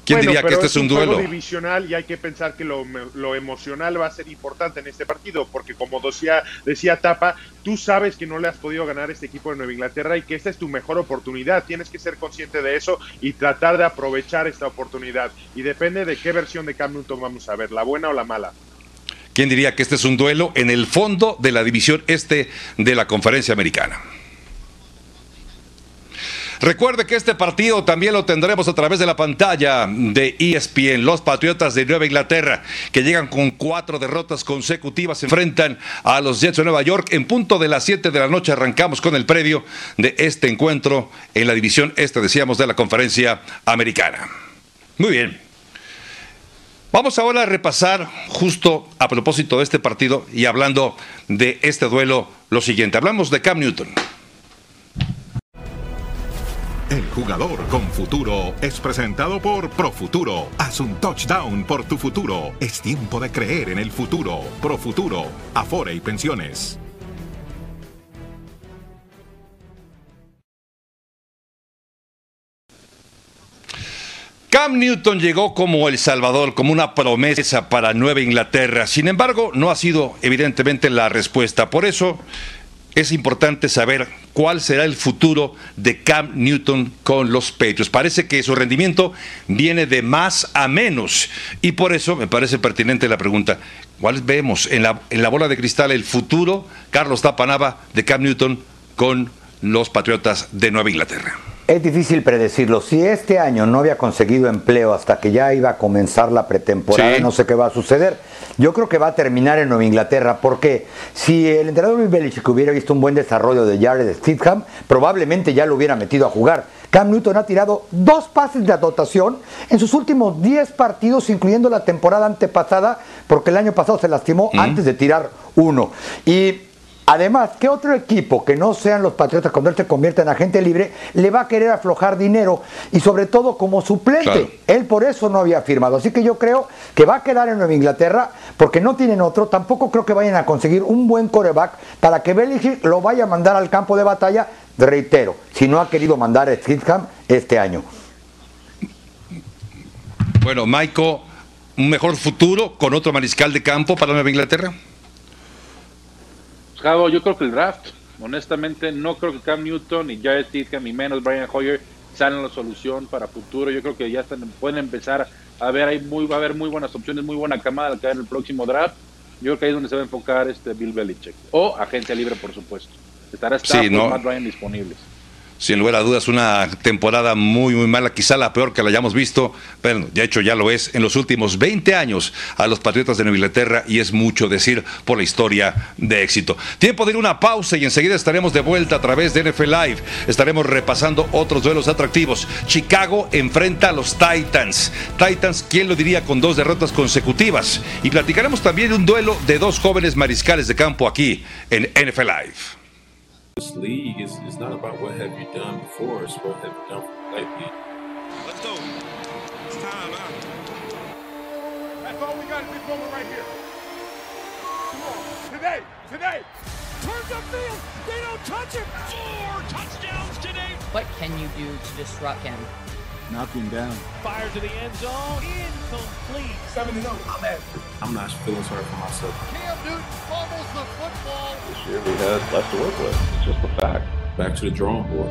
[SPEAKER 1] ¿Quién diría que este es un, duelo?
[SPEAKER 4] divisional y hay que pensar que lo, emocional va a ser importante en este partido, porque como decía, decía Tapa, tú sabes que no le has podido ganar este equipo de Nueva Inglaterra y que esta es tu mejor oportunidad. Tienes que ser consciente de eso y tratar de aprovechar esta oportunidad. Y depende de qué versión de Cam Newton vamos a ver, la buena o la mala.
[SPEAKER 1] ¿Quién diría que este es un duelo en el fondo de la división este de la conferencia americana? Recuerde que este partido también lo tendremos a través de la pantalla de ESPN. Los Patriotas de Nueva Inglaterra, que llegan con cuatro derrotas consecutivas, se enfrentan a los Jets de Nueva York. En punto de las 7 de la noche arrancamos con el previo de este encuentro en la división este, decíamos, de la conferencia americana. Muy bien. Vamos ahora a repasar justo a propósito de este partido y hablando de este duelo lo siguiente. Hablamos de Cam Newton.
[SPEAKER 8] El jugador con futuro es presentado por Profuturo. Haz un touchdown por tu futuro. Es tiempo de creer en el futuro. Profuturo, Afore y Pensiones.
[SPEAKER 1] Cam Newton llegó como El Salvador, como una promesa para Nueva Inglaterra. Sin embargo, no ha sido evidentemente la respuesta. Por eso es importante saber cuál será el futuro de Cam Newton con los Patriots. Parece que su rendimiento viene de más a menos y por eso me parece pertinente la pregunta, ¿cuál vemos en la, en la bola de cristal el futuro, Carlos Tapanaba, de Cam Newton con los Patriotas de Nueva Inglaterra?
[SPEAKER 3] Es difícil predecirlo. Si este año no había conseguido empleo hasta que ya iba a comenzar la pretemporada, no sé qué va a suceder. Yo creo que va a terminar en Nueva Inglaterra, porque si el entrenador Bill Belichick hubiera visto un buen desarrollo de Jared Stidham, probablemente ya lo hubiera metido a jugar. Cam Newton ha tirado dos pases de anotación en sus últimos 10 partidos, incluyendo la temporada antepasada, porque el año pasado se lastimó antes de tirar uno. Y Además, ¿qué otro equipo que no sean los Patriotas cuando él se convierta en agente libre le va a querer aflojar dinero y sobre todo como suplente? Él por eso no había firmado. Así que yo creo que va a quedar en Nueva Inglaterra porque no tienen otro. Tampoco creo que vayan a conseguir un buen coreback para que Belichick lo vaya a mandar al campo de batalla. Reitero, si no ha querido mandar a Stidham este año.
[SPEAKER 1] Bueno, Michael, un mejor futuro con otro mariscal de campo para Nueva Inglaterra
[SPEAKER 2] yo creo que el draft, honestamente, no creo que Cam Newton y Jared Stidham y menos Brian Hoyer sean la solución para futuro. Yo creo que ya están, pueden empezar a ver, hay muy, va a haber muy buenas opciones, muy buena camada que en el próximo draft. Yo creo que ahí es donde se va a enfocar este Bill Belichick. O agencia libre, por supuesto. Estará Stafford sí, no. Matt Ryan disponibles.
[SPEAKER 1] Sin lugar a dudas, una temporada muy, muy mala, quizá la peor que la hayamos visto, pero de hecho ya lo es en los últimos 20 años a los Patriotas de Nueva Inglaterra y es mucho decir por la historia de éxito. Tiempo de ir una pausa y enseguida estaremos de vuelta a través de NFL Live. Estaremos repasando otros duelos atractivos. Chicago enfrenta a los Titans. Titans, ¿quién lo diría con dos derrotas consecutivas? Y platicaremos también un duelo de dos jóvenes mariscales de campo aquí en NFL Live.
[SPEAKER 12] This league is, is not about what have you done before, it's what have you done lately. Let's go. It's time out.
[SPEAKER 13] That's all we got is this moment right here. Come on. Today, today. Turns upfield. They don't touch him.
[SPEAKER 14] Four touchdowns today. What can you do to disrupt him?
[SPEAKER 15] Knock him down.
[SPEAKER 16] Fire to the end zone, incomplete.
[SPEAKER 17] 7 0. I'm at.
[SPEAKER 12] I'm not feeling sorry for myself.
[SPEAKER 18] Cam Newton fumbles the football.
[SPEAKER 19] This year we had less to work with. It's just a fact.
[SPEAKER 12] Back to the drawing board.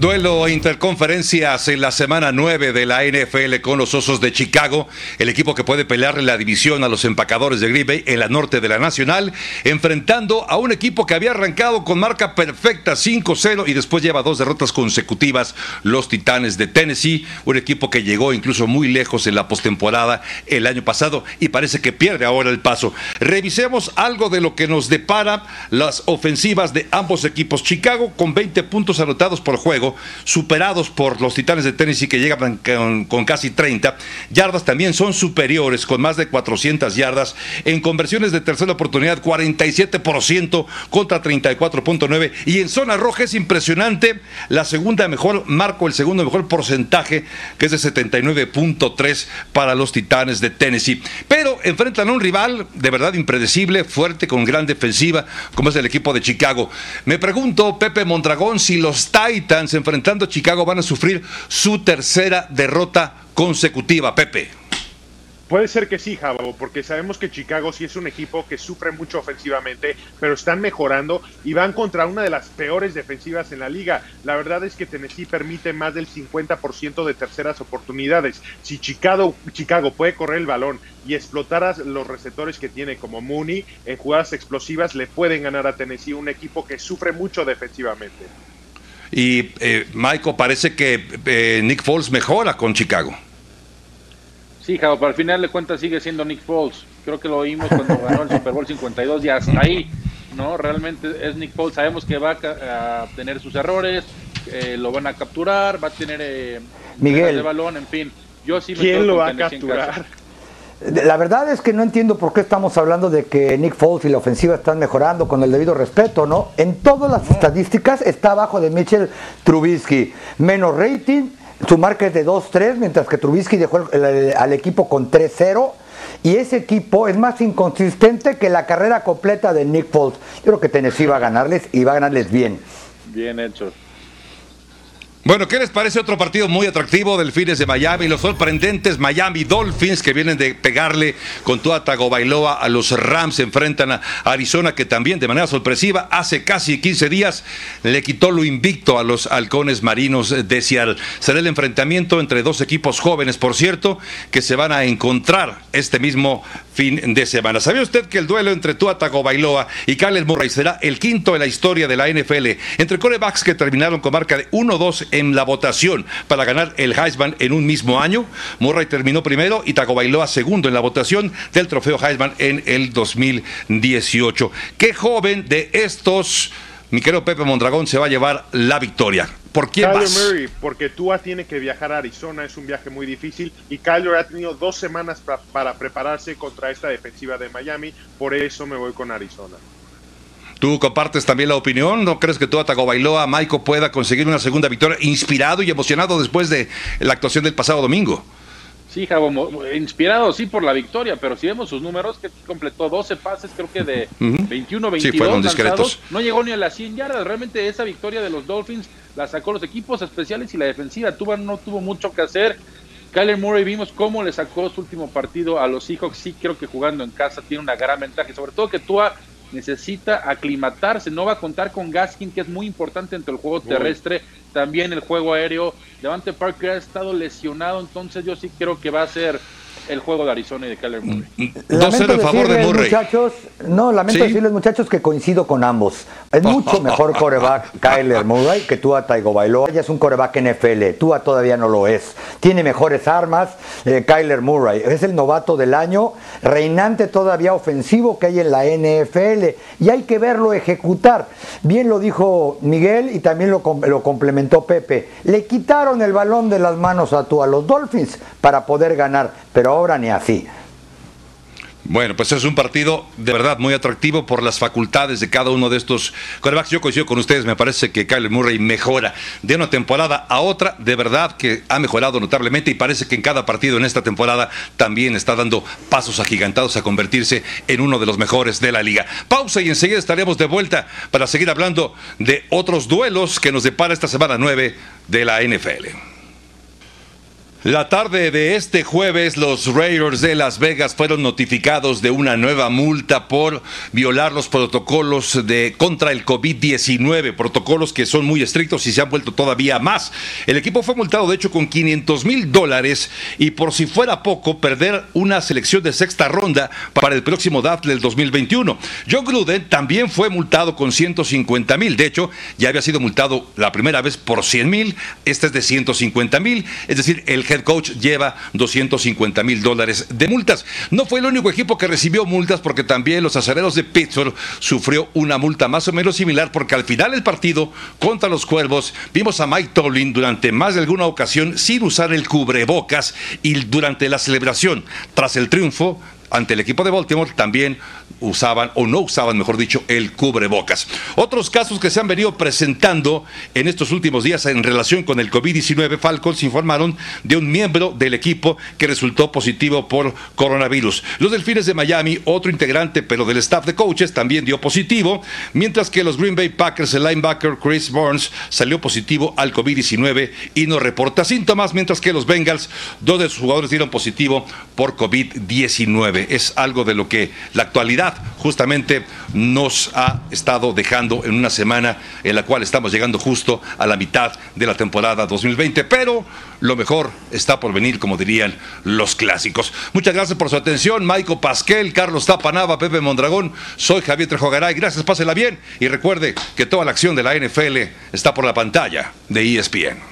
[SPEAKER 1] Duelo interconferencias en la semana 9 de la NFL con los Osos de Chicago, el equipo que puede pelearle la división a los empacadores de Green Bay en la norte de la Nacional, enfrentando a un equipo que había arrancado con marca perfecta 5-0 y después lleva dos derrotas consecutivas, los Titanes de Tennessee, un equipo que llegó incluso muy lejos en la postemporada el año pasado y parece que pierde ahora el paso. Revisemos algo de lo que nos depara las ofensivas de ambos equipos. Chicago con 20 puntos anotados por juego superados por los Titanes de Tennessee que llegan con, casi 30. Yardas también son superiores con más de 400 yardas. En conversiones de tercera oportunidad, 47% contra 34.9. Y en zona roja es impresionante. La segunda mejor, marco el segundo mejor porcentaje, que es de 79.3 para los Titanes de Tennessee. Pero enfrentan a un rival de verdad impredecible, fuerte, con gran defensiva, como es el equipo de Chicago. Me pregunto, Pepe Mondragón, si los Titans enfrentando Chicago van a sufrir su tercera derrota consecutiva, Pepe.
[SPEAKER 4] Puede ser que sí, Javo, porque sabemos que Chicago sí es un equipo que sufre mucho ofensivamente, pero están mejorando y van contra una de las peores defensivas en la liga. La verdad es que Tennessee permite más del 50% de terceras oportunidades. Si Chicago, Chicago puede correr el balón y explotar a los receptores que tiene como Mooney en jugadas explosivas, le pueden ganar a Tennessee, un equipo que sufre mucho defensivamente.
[SPEAKER 1] Y eh, Michael, parece que eh, Nick Foles mejora con Chicago.
[SPEAKER 2] Sí, Javo, pero al final de cuentas sigue siendo Nick Foles. Creo que lo oímos cuando ganó el Super Bowl 52 y hasta ahí, ¿no? Realmente es Nick Foles. Sabemos que va a, tener sus errores, eh, lo van a capturar, va a tener eh,
[SPEAKER 3] Miguel
[SPEAKER 2] de balón, en fin.
[SPEAKER 4] Yo sí ¿Quién lo va a capturar?
[SPEAKER 3] La verdad es que no entiendo por qué estamos hablando de que Nick Foles y la ofensiva están mejorando con el debido respeto, ¿no? En todas las estadísticas está abajo de Mitchell Trubisky. Menos rating, su marca es de 2-3, mientras que Trubisky dejó al equipo con 3-0. Y ese equipo es más inconsistente que la carrera completa de Nick Foles. Yo creo que Tennessee va a ganarles y va a ganarles bien.
[SPEAKER 2] Bien hecho.
[SPEAKER 1] Bueno, ¿qué les parece otro partido muy atractivo? Delfines de Miami, los sorprendentes Miami Dolphins que vienen de pegarle con toda Bailoa a los Rams, enfrentan a Arizona que también de manera sorpresiva hace casi 15 días le quitó lo invicto a los halcones marinos de Seattle. Será el enfrentamiento entre dos equipos jóvenes, por cierto, que se van a encontrar este mismo fin de semana. ¿Sabía usted que el duelo entre Tua Bailoa y Kyler Murray será el quinto en la historia de la NFL entre corebacks que terminaron con marca de 1-2 en la votación para ganar el Heisman en un mismo año. Murray terminó primero y Tagovailoa segundo en la votación del trofeo Heisman en el 2018. ¿Qué joven de estos, mi querido Pepe Mondragón, se va a llevar la victoria? ¿Por quién
[SPEAKER 4] Kyler Murray, porque Tua tiene que viajar a Arizona, es un viaje muy difícil y Kyler ha tenido dos semanas para prepararse contra esta defensiva de Miami, por eso me voy con Arizona.
[SPEAKER 1] ¿Tú compartes también la opinión? ¿No crees que tú, Bailoa, Maiko, pueda conseguir una segunda victoria inspirado y emocionado después de la actuación del pasado domingo?
[SPEAKER 2] Sí, Javo, inspirado sí por la victoria, pero si vemos sus números, que completó 12 pases, creo que de 21, 22 sí, fueron discretos. no llegó ni a las 100 yardas. Realmente esa victoria de los Dolphins la sacó los equipos especiales y la defensiva tuvo, no tuvo mucho que hacer. Kyler Murray vimos cómo le sacó su último partido a los Seahawks. Sí, creo que jugando en casa tiene una gran ventaja, sobre todo que Tua necesita aclimatarse, no va a contar con Gaskin, que es muy importante entre el juego terrestre, también el juego aéreo. Devante Parker ha estado lesionado, entonces yo sí creo que va a ser el juego de Arizona y de Kyler Murray.
[SPEAKER 3] 2-0 en favor de Murray. Muchachos, no, lamento decirles, muchachos, que coincido con ambos. Es mucho <laughs> mejor coreback Kyler Murray que Tua Tagovailoa. Ya es un coreback NFL. Tua todavía no lo es. Tiene mejores armas. Eh, Kyler Murray es el novato del año, reinante todavía ofensivo que hay en la NFL. Y hay que verlo ejecutar. Bien lo dijo Miguel y también lo, lo complementó Pepe. Le quitaron el balón de las manos a Tua, los Dolphins, para poder ganar. Pero ahora ni así.
[SPEAKER 1] Bueno, pues es un partido de verdad muy atractivo por las facultades de cada uno de estos quarterbacks. Yo coincido con ustedes, me parece que Kyler Murray mejora de una temporada a otra, de verdad que ha mejorado notablemente y parece que en cada partido en esta temporada también está dando pasos agigantados a convertirse en uno de los mejores de la liga. Pausa y enseguida estaremos de vuelta para seguir hablando de otros duelos que nos depara esta semana 9 de la NFL. La tarde de este jueves, los Raiders de Las Vegas fueron notificados de una nueva multa por violar los protocolos de contra el COVID-19, protocolos que son muy estrictos y se han vuelto todavía más. El equipo fue multado, de hecho, con 500 mil dólares y por si fuera poco, perder una selección de sexta ronda para el próximo draft del 2021. John Gruden también fue multado con 150 mil. De hecho, ya había sido multado la primera vez por 100 mil. Este es de 150 mil. Es decir, el head coach lleva 250 mil dólares de multas. No fue el único equipo que recibió multas porque también los acereros de Pittsburgh sufrió una multa más o menos similar porque al final del partido contra los Cuervos vimos a Mike Tomlin durante más de alguna ocasión sin usar el cubrebocas y durante la celebración tras el triunfo ante el equipo de Baltimore también usaban o no usaban, mejor dicho, el cubrebocas. Otros casos que se han venido presentando en estos últimos días en relación con el COVID-19, Falcons informaron de un miembro del equipo que resultó positivo por coronavirus. Los Delfines de Miami, otro integrante, pero del staff de coaches, también dio positivo, mientras que los Green Bay Packers, el linebacker Chris Burns, salió positivo al COVID-19 y no reporta síntomas, mientras que los Bengals, dos de sus jugadores dieron positivo por COVID-19. Es algo de lo que la actualidad justamente nos ha estado dejando en una semana en la cual estamos llegando justo a la mitad de la temporada 2020, pero lo mejor está por venir, como dirían los clásicos. Muchas gracias por su atención, Maico Pasquel, Carlos Tapanava, Pepe Mondragón, soy Javier Trejogaray, gracias, pásela bien y recuerde que toda la acción de la NFL está por la pantalla de ESPN.